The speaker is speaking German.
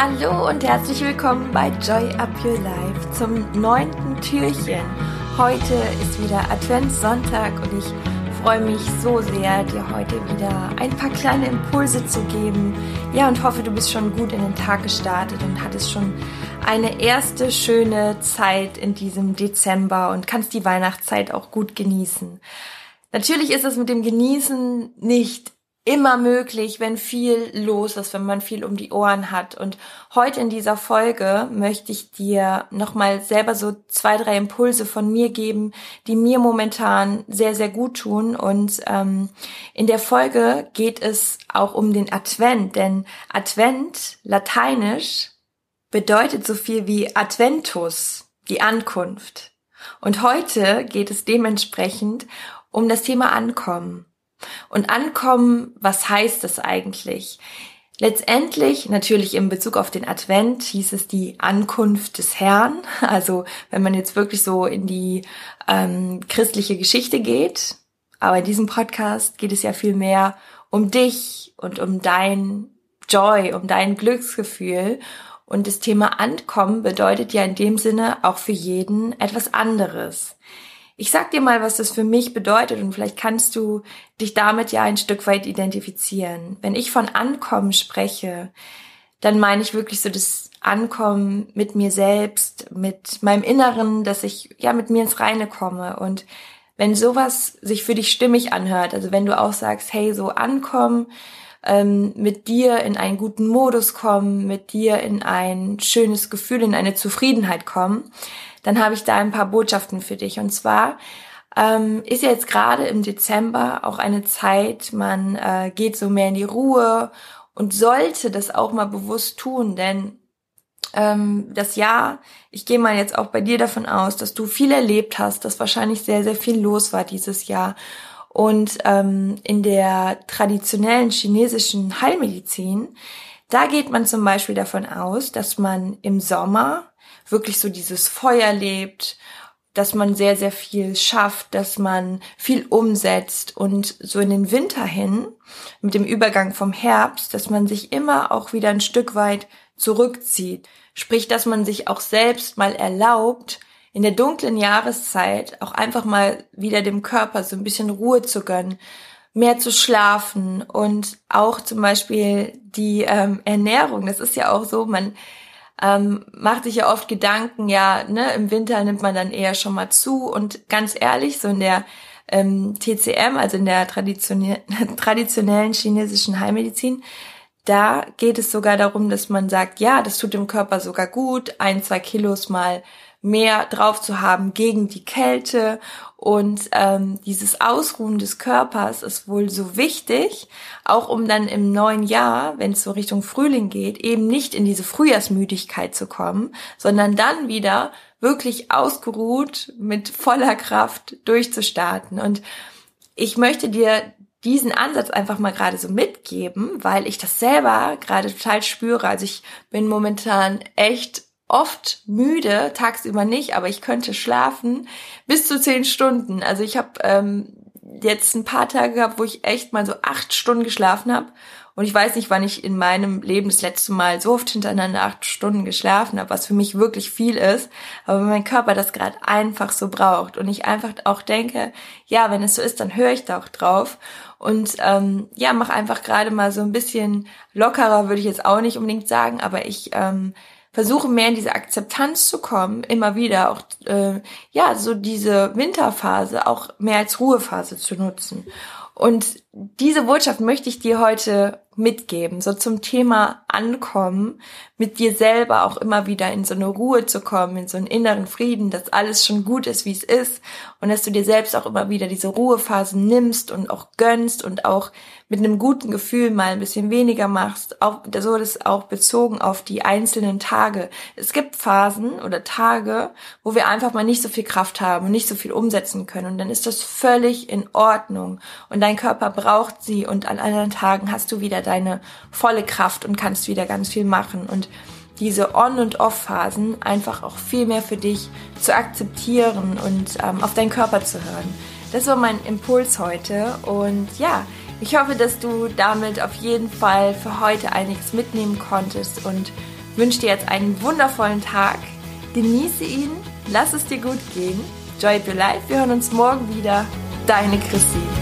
Hallo und herzlich willkommen bei Joy Up Your Life zum neunten Türchen. Heute ist wieder Adventssonntag und ich freue mich so sehr, dir heute wieder ein paar kleine Impulse zu geben. Ja, und hoffe, du bist schon gut in den Tag gestartet und hattest schon eine erste schöne Zeit in diesem Dezember und kannst die Weihnachtszeit auch gut genießen. Natürlich ist es mit dem Genießen nicht immer möglich, wenn viel los ist, wenn man viel um die Ohren hat. Und heute in dieser Folge möchte ich dir nochmal selber so zwei, drei Impulse von mir geben, die mir momentan sehr, sehr gut tun. Und ähm, in der Folge geht es auch um den Advent, denn Advent, lateinisch, bedeutet so viel wie Adventus, die Ankunft. Und heute geht es dementsprechend um das Thema Ankommen. Und ankommen, was heißt das eigentlich? Letztendlich, natürlich in Bezug auf den Advent, hieß es die Ankunft des Herrn. Also wenn man jetzt wirklich so in die ähm, christliche Geschichte geht. Aber in diesem Podcast geht es ja viel mehr um dich und um dein Joy, um dein Glücksgefühl. Und das Thema Ankommen bedeutet ja in dem Sinne auch für jeden etwas anderes. Ich sag dir mal, was das für mich bedeutet und vielleicht kannst du dich damit ja ein Stück weit identifizieren. Wenn ich von Ankommen spreche, dann meine ich wirklich so das Ankommen mit mir selbst, mit meinem Inneren, dass ich ja mit mir ins Reine komme. Und wenn sowas sich für dich stimmig anhört, also wenn du auch sagst, hey, so ankommen, ähm, mit dir in einen guten Modus kommen, mit dir in ein schönes Gefühl, in eine Zufriedenheit kommen, dann habe ich da ein paar Botschaften für dich. Und zwar ähm, ist ja jetzt gerade im Dezember auch eine Zeit, man äh, geht so mehr in die Ruhe und sollte das auch mal bewusst tun, denn ähm, das Jahr, ich gehe mal jetzt auch bei dir davon aus, dass du viel erlebt hast, dass wahrscheinlich sehr, sehr viel los war dieses Jahr. Und ähm, in der traditionellen chinesischen Heilmedizin, da geht man zum Beispiel davon aus, dass man im Sommer wirklich so dieses Feuer lebt, dass man sehr, sehr viel schafft, dass man viel umsetzt und so in den Winter hin, mit dem Übergang vom Herbst, dass man sich immer auch wieder ein Stück weit zurückzieht. Sprich, dass man sich auch selbst mal erlaubt, in der dunklen Jahreszeit auch einfach mal wieder dem Körper so ein bisschen Ruhe zu gönnen, mehr zu schlafen und auch zum Beispiel die ähm, Ernährung. Das ist ja auch so, man ähm, macht sich ja oft Gedanken, ja, ne, im Winter nimmt man dann eher schon mal zu und ganz ehrlich, so in der ähm, TCM, also in der traditionell, traditionellen chinesischen Heilmedizin, da geht es sogar darum, dass man sagt, ja, das tut dem Körper sogar gut, ein, zwei Kilos mal mehr drauf zu haben gegen die Kälte und ähm, dieses Ausruhen des Körpers ist wohl so wichtig, auch um dann im neuen Jahr, wenn es so Richtung Frühling geht, eben nicht in diese Frühjahrsmüdigkeit zu kommen, sondern dann wieder wirklich ausgeruht mit voller Kraft durchzustarten. Und ich möchte dir diesen Ansatz einfach mal gerade so mitgeben, weil ich das selber gerade total spüre. Also ich bin momentan echt oft müde, tagsüber nicht, aber ich könnte schlafen bis zu zehn Stunden. Also ich habe ähm, jetzt ein paar Tage gehabt, wo ich echt mal so acht Stunden geschlafen habe. Und ich weiß nicht, wann ich in meinem Leben das letzte Mal so oft hintereinander acht Stunden geschlafen habe, was für mich wirklich viel ist. Aber mein Körper das gerade einfach so braucht. Und ich einfach auch denke, ja, wenn es so ist, dann höre ich da auch drauf. Und ähm, ja, mach einfach gerade mal so ein bisschen lockerer, würde ich jetzt auch nicht unbedingt sagen, aber ich ähm, versuche mehr in diese Akzeptanz zu kommen, immer wieder auch, äh, ja, so diese Winterphase auch mehr als Ruhephase zu nutzen. Und diese Botschaft möchte ich dir heute mitgeben, so zum Thema Ankommen, mit dir selber auch immer wieder in so eine Ruhe zu kommen, in so einen inneren Frieden, dass alles schon gut ist, wie es ist und dass du dir selbst auch immer wieder diese Ruhephasen nimmst und auch gönnst und auch mit einem guten Gefühl mal ein bisschen weniger machst, auch so das auch bezogen auf die einzelnen Tage. Es gibt Phasen oder Tage, wo wir einfach mal nicht so viel Kraft haben und nicht so viel umsetzen können und dann ist das völlig in Ordnung und dein Körper braucht sie und an anderen Tagen hast du wieder deine volle Kraft und kannst wieder ganz viel machen und diese On- und Off-Phasen einfach auch viel mehr für dich zu akzeptieren und ähm, auf deinen Körper zu hören. Das war mein Impuls heute und ja, ich hoffe, dass du damit auf jeden Fall für heute einiges mitnehmen konntest und wünsche dir jetzt einen wundervollen Tag. Genieße ihn, lass es dir gut gehen. Joy Your Life, wir hören uns morgen wieder. Deine Christine.